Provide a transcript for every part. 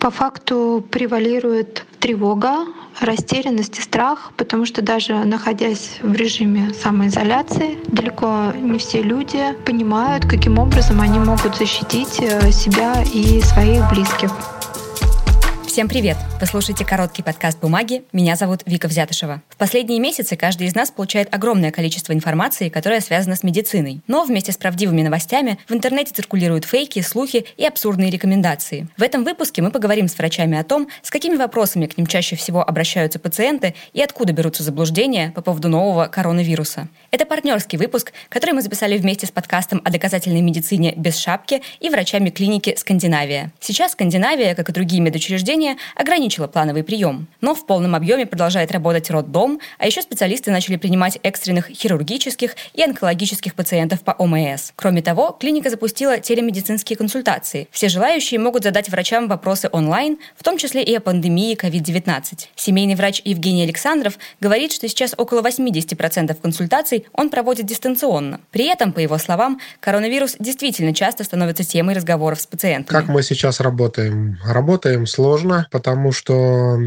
По факту превалирует тревога, растерянность и страх, потому что даже находясь в режиме самоизоляции, далеко не все люди понимают, каким образом они могут защитить э, себя и своих близких. Всем привет! Вы слушаете короткий подкаст «Бумаги». Меня зовут Вика Взятышева. В последние месяцы каждый из нас получает огромное количество информации, которая связана с медициной. Но вместе с правдивыми новостями в интернете циркулируют фейки, слухи и абсурдные рекомендации. В этом выпуске мы поговорим с врачами о том, с какими вопросами к ним чаще всего обращаются пациенты и откуда берутся заблуждения по поводу нового коронавируса. Это партнерский выпуск, который мы записали вместе с подкастом о доказательной медицине без шапки и врачами клиники «Скандинавия». Сейчас Скандинавия, как и другие медучреждения, учреждение ограничило плановый прием. Но в полном объеме продолжает работать роддом, а еще специалисты начали принимать экстренных хирургических и онкологических пациентов по ОМС. Кроме того, клиника запустила телемедицинские консультации. Все желающие могут задать врачам вопросы онлайн, в том числе и о пандемии COVID-19. Семейный врач Евгений Александров говорит, что сейчас около 80% консультаций он проводит дистанционно. При этом, по его словам, коронавирус действительно часто становится темой разговоров с пациентами. Как мы сейчас работаем? Работаем сложно, сложно, потому что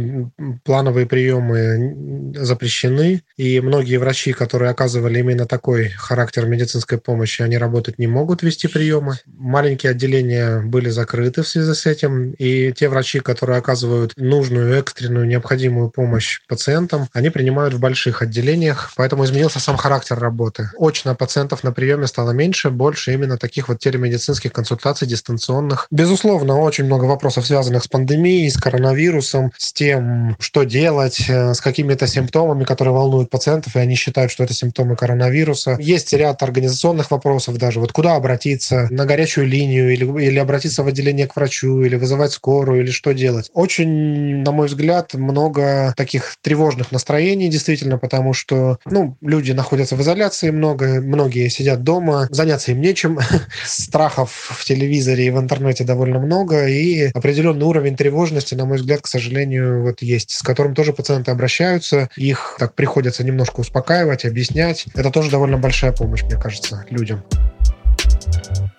плановые приемы запрещены, и многие врачи, которые оказывали именно такой характер медицинской помощи, они работать не могут вести приемы. Маленькие отделения были закрыты в связи с этим, и те врачи, которые оказывают нужную, экстренную, необходимую помощь пациентам, они принимают в больших отделениях, поэтому изменился сам характер работы. Очно пациентов на приеме стало меньше, больше именно таких вот телемедицинских консультаций дистанционных. Безусловно, очень много вопросов, связанных с пандемией, с коронавирусом, с тем, что делать, э, с какими-то симптомами, которые волнуют пациентов, и они считают, что это симптомы коронавируса. Есть ряд организационных вопросов даже. Вот куда обратиться? На горячую линию или, или обратиться в отделение к врачу, или вызывать скорую, или что делать? Очень, на мой взгляд, много таких тревожных настроений, действительно, потому что ну, люди находятся в изоляции много, многие сидят дома, заняться им нечем, страхов в телевизоре и в интернете довольно много, и определенный уровень тревожности трудности, на мой взгляд, к сожалению, вот есть, с которым тоже пациенты обращаются. Их так приходится немножко успокаивать, объяснять. Это тоже довольно большая помощь, мне кажется, людям.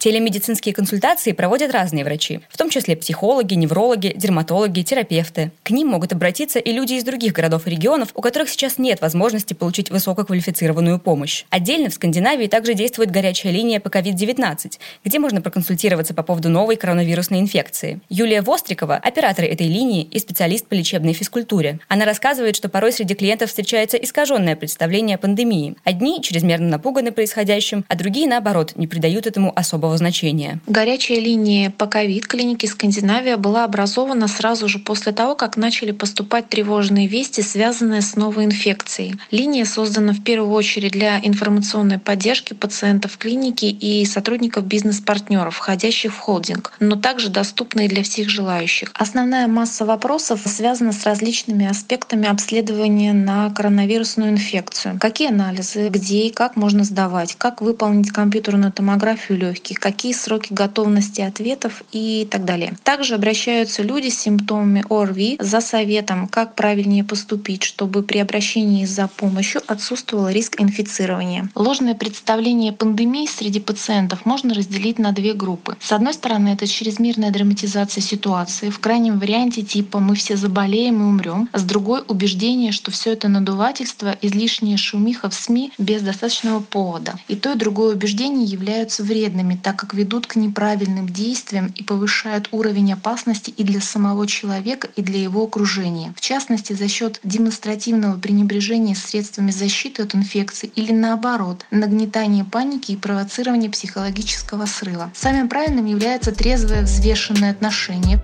Телемедицинские консультации проводят разные врачи, в том числе психологи, неврологи, дерматологи, терапевты. К ним могут обратиться и люди из других городов и регионов, у которых сейчас нет возможности получить высококвалифицированную помощь. Отдельно в Скандинавии также действует горячая линия по COVID-19, где можно проконсультироваться по поводу новой коронавирусной инфекции. Юлия Вострикова – оператор этой линии и специалист по лечебной физкультуре. Она рассказывает, что порой среди клиентов встречается искаженное представление о пандемии. Одни чрезмерно напуганы происходящим, а другие, наоборот, не придают этому особого особого значения. Горячая линия по ковид клиники Скандинавия была образована сразу же после того, как начали поступать тревожные вести, связанные с новой инфекцией. Линия создана в первую очередь для информационной поддержки пациентов клиники и сотрудников бизнес-партнеров, входящих в холдинг, но также доступна и для всех желающих. Основная масса вопросов связана с различными аспектами обследования на коронавирусную инфекцию. Какие анализы, где и как можно сдавать, как выполнить компьютерную томографию легких, какие сроки готовности ответов и так далее. Также обращаются люди с симптомами ОРВИ за советом, как правильнее поступить, чтобы при обращении за помощью отсутствовал риск инфицирования. Ложное представление пандемии среди пациентов можно разделить на две группы. С одной стороны, это чрезмерная драматизация ситуации, в крайнем варианте типа «мы все заболеем и умрем», с другой — убеждение, что все это надувательство, излишняя шумиха в СМИ без достаточного повода. И то, и другое убеждение являются вредными, так так как ведут к неправильным действиям и повышают уровень опасности и для самого человека, и для его окружения. В частности, за счет демонстративного пренебрежения средствами защиты от инфекции или наоборот, нагнетания паники и провоцирования психологического срыва. Самым правильным является трезвое взвешенное отношение.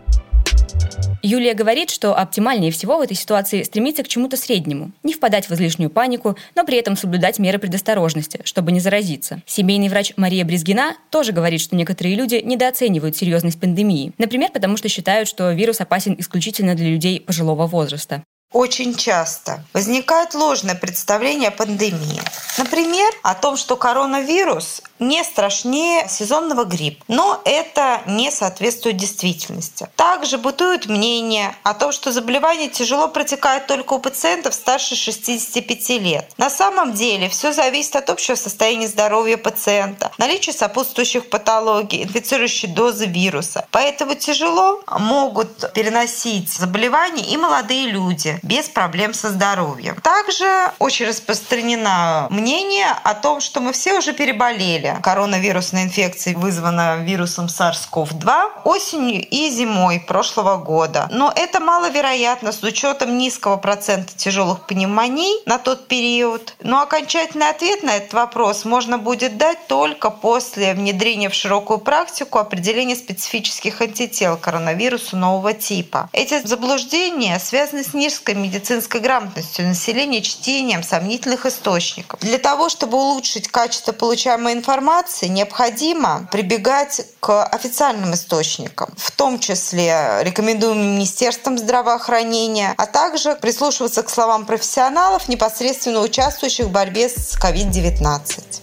Юлия говорит, что оптимальнее всего в этой ситуации стремиться к чему-то среднему, не впадать в излишнюю панику, но при этом соблюдать меры предосторожности, чтобы не заразиться. Семейный врач Мария Брезгина тоже говорит, что некоторые люди недооценивают серьезность пандемии. Например, потому что считают, что вирус опасен исключительно для людей пожилого возраста. Очень часто возникает ложное представление о пандемии. Например, о том, что коронавирус не страшнее сезонного гриппа. Но это не соответствует действительности. Также бытует мнение о том, что заболевание тяжело протекает только у пациентов старше 65 лет. На самом деле все зависит от общего состояния здоровья пациента, наличия сопутствующих патологий, инфицирующей дозы вируса. Поэтому тяжело могут переносить заболевания и молодые люди без проблем со здоровьем. Также очень распространено мнение о том, что мы все уже переболели коронавирусной инфекцией, вызванной вирусом SARS-CoV-2, осенью и зимой прошлого года. Но это маловероятно с учетом низкого процента тяжелых пневмоний на тот период. Но окончательный ответ на этот вопрос можно будет дать только после внедрения в широкую практику определения специфических антител коронавирусу нового типа. Эти заблуждения связаны с низкой медицинской грамотностью населения чтением сомнительных источников. Для того, чтобы улучшить качество получаемой информации, необходимо прибегать к официальным источникам, в том числе рекомендуемым Министерством здравоохранения, а также прислушиваться к словам профессионалов, непосредственно участвующих в борьбе с COVID-19.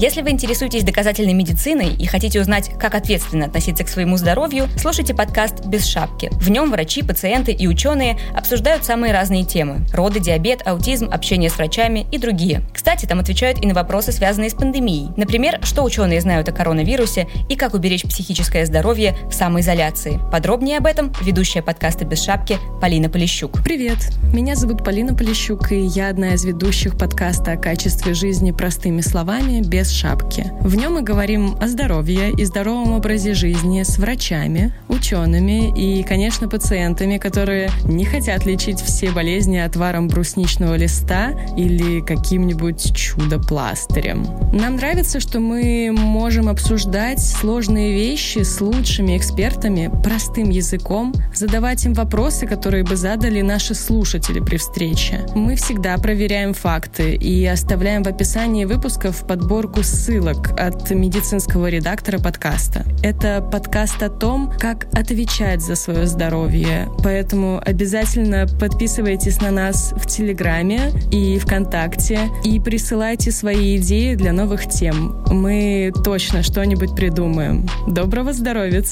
Если вы интересуетесь доказательной медициной и хотите узнать, как ответственно относиться к своему здоровью, слушайте подкаст «Без шапки». В нем врачи, пациенты и ученые обсуждают самые разные темы – роды, диабет, аутизм, общение с врачами и другие. Кстати, там отвечают и на вопросы, связанные с пандемией. Например, что ученые знают о коронавирусе и как уберечь психическое здоровье в самоизоляции. Подробнее об этом ведущая подкаста «Без шапки» Полина Полищук. Привет! Меня зовут Полина Полищук, и я одна из ведущих подкаста о качестве жизни простыми словами, без шапки. В нем мы говорим о здоровье и здоровом образе жизни с врачами, учеными и, конечно, пациентами, которые не хотят лечить все болезни отваром брусничного листа или каким-нибудь чудо-пластырем. Нам нравится, что мы можем обсуждать сложные вещи с лучшими экспертами простым языком, задавать им вопросы, которые бы задали наши слушатели при встрече. Мы всегда проверяем факты и оставляем в описании выпусков подборку подборку ссылок от медицинского редактора подкаста. Это подкаст о том, как отвечать за свое здоровье. Поэтому обязательно подписывайтесь на нас в Телеграме и ВКонтакте и присылайте свои идеи для новых тем. Мы точно что-нибудь придумаем. Доброго здоровья!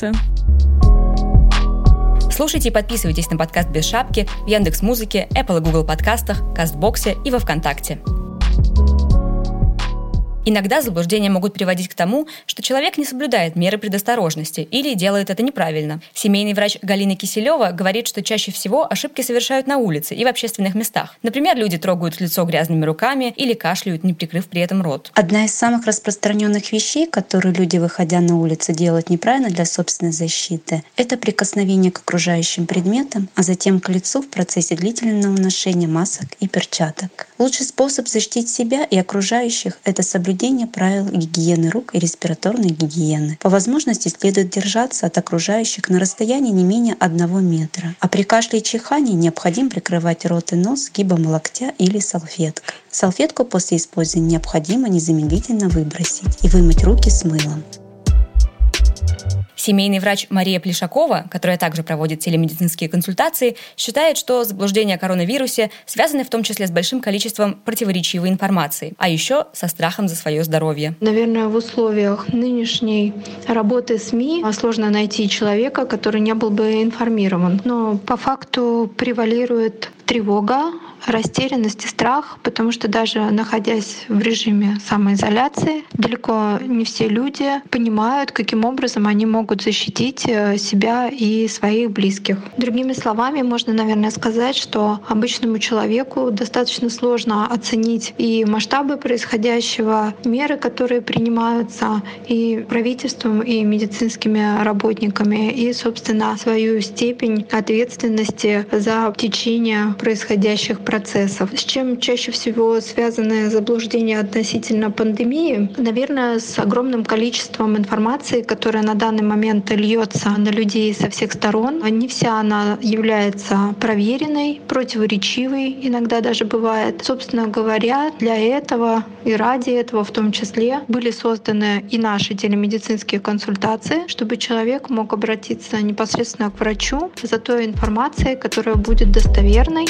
Слушайте и подписывайтесь на подкаст «Без шапки» в Яндекс Музыке, Apple и Google подкастах, Кастбоксе и во Вконтакте. Иногда заблуждения могут приводить к тому, что человек не соблюдает меры предосторожности или делает это неправильно. Семейный врач Галина Киселева говорит, что чаще всего ошибки совершают на улице и в общественных местах. Например, люди трогают лицо грязными руками или кашляют, не прикрыв при этом рот. Одна из самых распространенных вещей, которые люди, выходя на улицу, делают неправильно для собственной защиты, это прикосновение к окружающим предметам, а затем к лицу в процессе длительного ношения масок и перчаток. Лучший способ защитить себя и окружающих — это соблюдение правил гигиены рук и респираторной гигиены. По возможности следует держаться от окружающих на расстоянии не менее одного метра. А при кашле и чихании необходимо прикрывать рот и нос гибом локтя или салфеткой. Салфетку после использования необходимо незамедлительно выбросить и вымыть руки с мылом. Семейный врач Мария Плешакова, которая также проводит телемедицинские консультации, считает, что заблуждения о коронавирусе связаны в том числе с большим количеством противоречивой информации, а еще со страхом за свое здоровье. Наверное, в условиях нынешней работы СМИ сложно найти человека, который не был бы информирован. Но по факту превалирует тревога, растерянность и страх, потому что даже находясь в режиме самоизоляции, далеко не все люди понимают, каким образом они могут защитить э, себя и своих близких. Другими словами, можно, наверное, сказать, что обычному человеку достаточно сложно оценить и масштабы происходящего, меры, которые принимаются и правительством, и медицинскими работниками, и, собственно, свою степень ответственности за течение происходящих процессов. С чем чаще всего связаны заблуждения относительно пандемии? Наверное, с огромным количеством информации, которая на данный момент льется на людей со всех сторон. Не вся она является проверенной, противоречивой, иногда даже бывает. Собственно говоря, для этого и ради этого в том числе были созданы и наши телемедицинские консультации, чтобы человек мог обратиться непосредственно к врачу за той информацией, которая будет достоверной,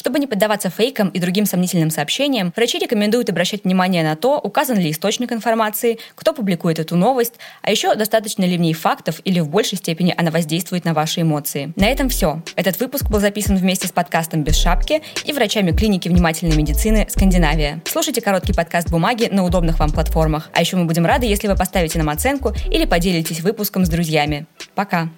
чтобы не поддаваться фейкам и другим сомнительным сообщениям, врачи рекомендуют обращать внимание на то, указан ли источник информации, кто публикует эту новость, а еще достаточно ли в ней фактов или в большей степени она воздействует на ваши эмоции. На этом все. Этот выпуск был записан вместе с подкастом «Без шапки» и врачами клиники внимательной медицины «Скандинавия». Слушайте короткий подкаст «Бумаги» на удобных вам платформах. А еще мы будем рады, если вы поставите нам оценку или поделитесь выпуском с друзьями. Пока!